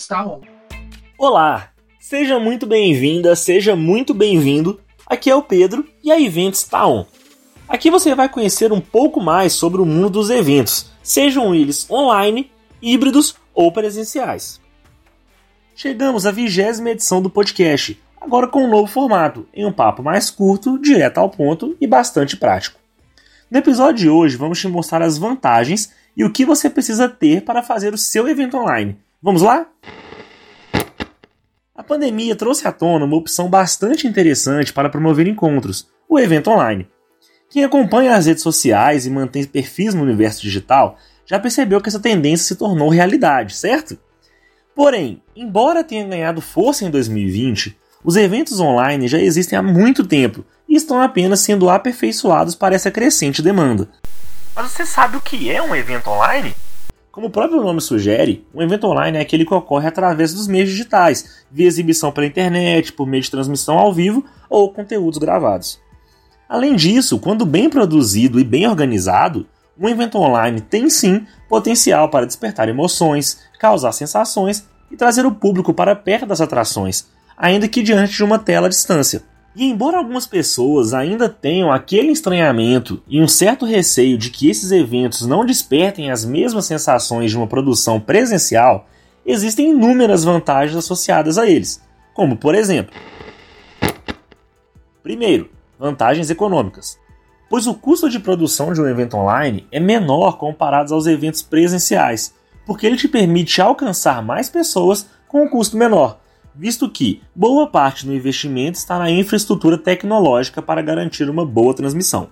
está on. Olá, seja muito bem-vinda, seja muito bem-vindo. Aqui é o Pedro e a Event está on. Aqui você vai conhecer um pouco mais sobre o mundo dos eventos, sejam eles online, híbridos ou presenciais. Chegamos à vigésima edição do podcast, agora com um novo formato, em um papo mais curto, direto ao ponto e bastante prático. No episódio de hoje, vamos te mostrar as vantagens e o que você precisa ter para fazer o seu evento online. Vamos lá? A pandemia trouxe à tona uma opção bastante interessante para promover encontros, o evento online. Quem acompanha as redes sociais e mantém perfis no universo digital já percebeu que essa tendência se tornou realidade, certo? Porém, embora tenha ganhado força em 2020, os eventos online já existem há muito tempo e estão apenas sendo aperfeiçoados para essa crescente demanda. Mas você sabe o que é um evento online? Como o próprio nome sugere, um evento online é aquele que ocorre através dos meios digitais, via exibição pela internet, por meio de transmissão ao vivo ou conteúdos gravados. Além disso, quando bem produzido e bem organizado, um evento online tem sim potencial para despertar emoções, causar sensações e trazer o público para perto das atrações, ainda que diante de uma tela à distância. E embora algumas pessoas ainda tenham aquele estranhamento e um certo receio de que esses eventos não despertem as mesmas sensações de uma produção presencial, existem inúmeras vantagens associadas a eles, como por exemplo: primeiro, vantagens econômicas, pois o custo de produção de um evento online é menor comparado aos eventos presenciais, porque ele te permite alcançar mais pessoas com um custo menor visto que boa parte do investimento está na infraestrutura tecnológica para garantir uma boa transmissão.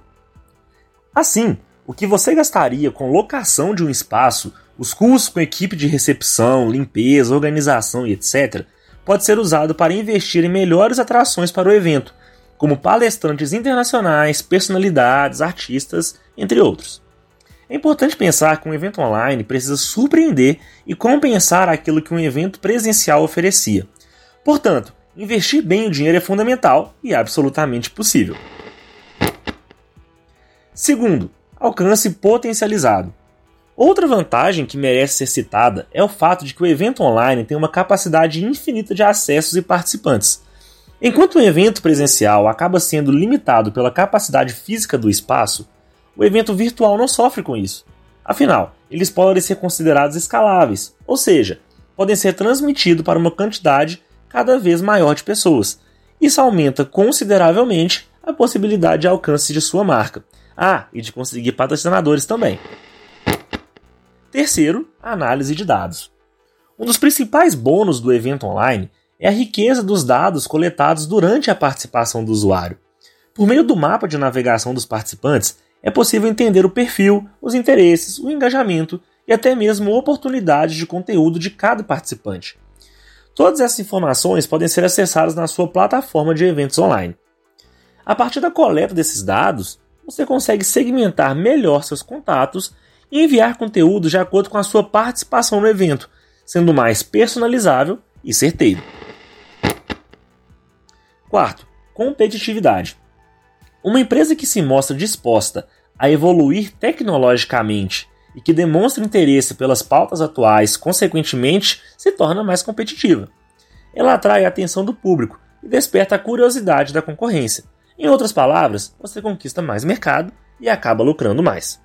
Assim, o que você gastaria com locação de um espaço, os custos com equipe de recepção, limpeza, organização e etc., pode ser usado para investir em melhores atrações para o evento, como palestrantes internacionais, personalidades, artistas, entre outros. É importante pensar que um evento online precisa surpreender e compensar aquilo que um evento presencial oferecia, Portanto, investir bem o dinheiro é fundamental e absolutamente possível. Segundo, alcance potencializado. Outra vantagem que merece ser citada é o fato de que o evento online tem uma capacidade infinita de acessos e participantes. Enquanto o evento presencial acaba sendo limitado pela capacidade física do espaço, o evento virtual não sofre com isso. Afinal, eles podem ser considerados escaláveis, ou seja, podem ser transmitidos para uma quantidade cada vez maior de pessoas. Isso aumenta consideravelmente a possibilidade de alcance de sua marca. Ah, e de conseguir patrocinadores também. Terceiro, análise de dados. Um dos principais bônus do evento online é a riqueza dos dados coletados durante a participação do usuário. Por meio do mapa de navegação dos participantes, é possível entender o perfil, os interesses, o engajamento e até mesmo oportunidades de conteúdo de cada participante. Todas essas informações podem ser acessadas na sua plataforma de eventos online. A partir da coleta desses dados, você consegue segmentar melhor seus contatos e enviar conteúdo de acordo com a sua participação no evento, sendo mais personalizável e certeiro. Quarto, competitividade. Uma empresa que se mostra disposta a evoluir tecnologicamente e que demonstra interesse pelas pautas atuais, consequentemente, se torna mais competitiva. Ela atrai a atenção do público e desperta a curiosidade da concorrência. Em outras palavras, você conquista mais mercado e acaba lucrando mais.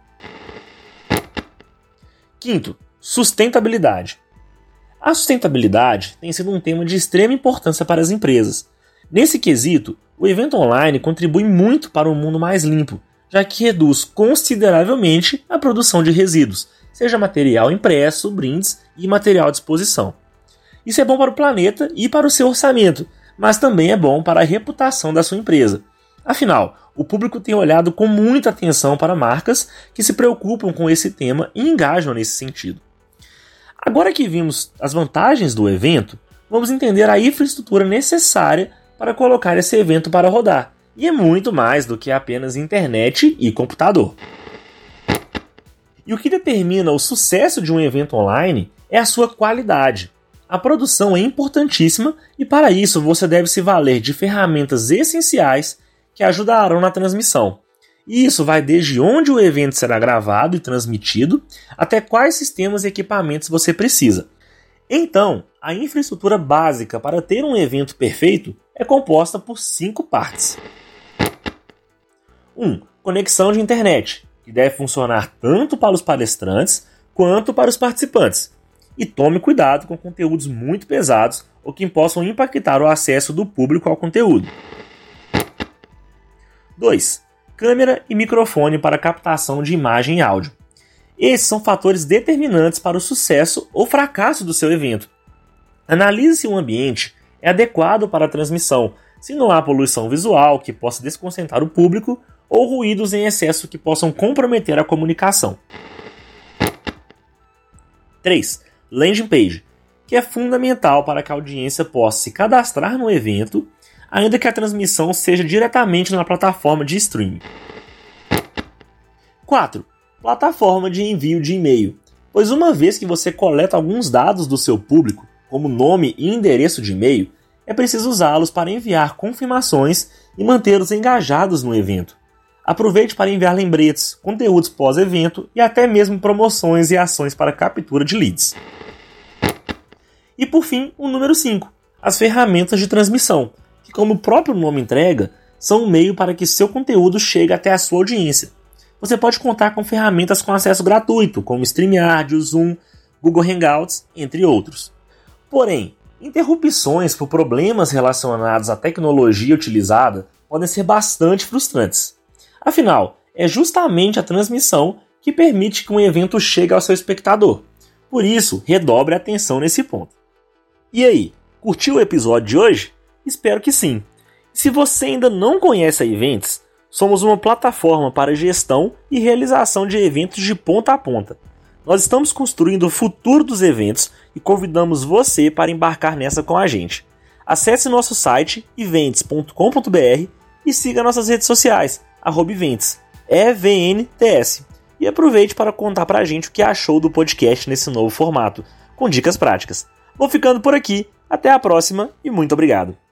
Quinto, sustentabilidade. A sustentabilidade tem sido um tema de extrema importância para as empresas. Nesse quesito, o evento online contribui muito para um mundo mais limpo já que reduz consideravelmente a produção de resíduos, seja material impresso, brindes e material à disposição. Isso é bom para o planeta e para o seu orçamento, mas também é bom para a reputação da sua empresa. Afinal, o público tem olhado com muita atenção para marcas que se preocupam com esse tema e engajam nesse sentido. Agora que vimos as vantagens do evento, vamos entender a infraestrutura necessária para colocar esse evento para rodar e é muito mais do que apenas internet e computador. E o que determina o sucesso de um evento online é a sua qualidade. A produção é importantíssima e, para isso, você deve se valer de ferramentas essenciais que ajudarão na transmissão. E isso vai desde onde o evento será gravado e transmitido até quais sistemas e equipamentos você precisa. Então, a infraestrutura básica para ter um evento perfeito é composta por cinco partes. 1. Um, conexão de internet, que deve funcionar tanto para os palestrantes quanto para os participantes. E tome cuidado com conteúdos muito pesados ou que possam impactar o acesso do público ao conteúdo. 2. Câmera e microfone para captação de imagem e áudio. Esses são fatores determinantes para o sucesso ou fracasso do seu evento. Analise se o ambiente é adequado para a transmissão, se não há poluição visual que possa desconcentrar o público ou ruídos em excesso que possam comprometer a comunicação. 3. Landing page, que é fundamental para que a audiência possa se cadastrar no evento, ainda que a transmissão seja diretamente na plataforma de streaming. 4. Plataforma de envio de e-mail, pois uma vez que você coleta alguns dados do seu público, como nome e endereço de e-mail, é preciso usá-los para enviar confirmações e mantê-los engajados no evento. Aproveite para enviar lembretes, conteúdos pós-evento e até mesmo promoções e ações para captura de leads. E por fim, o número 5, as ferramentas de transmissão, que, como o próprio nome entrega, são um meio para que seu conteúdo chegue até a sua audiência. Você pode contar com ferramentas com acesso gratuito, como StreamYard, Zoom, Google Hangouts, entre outros. Porém, interrupções por problemas relacionados à tecnologia utilizada podem ser bastante frustrantes. Afinal, é justamente a transmissão que permite que um evento chegue ao seu espectador. Por isso, redobre a atenção nesse ponto. E aí, curtiu o episódio de hoje? Espero que sim. Se você ainda não conhece a Events, somos uma plataforma para gestão e realização de eventos de ponta a ponta. Nós estamos construindo o futuro dos eventos e convidamos você para embarcar nessa com a gente. Acesse nosso site events.com.br e siga nossas redes sociais arroba Events, EVNTS. E aproveite para contar pra gente o que achou do podcast nesse novo formato, com dicas práticas. Vou ficando por aqui, até a próxima e muito obrigado.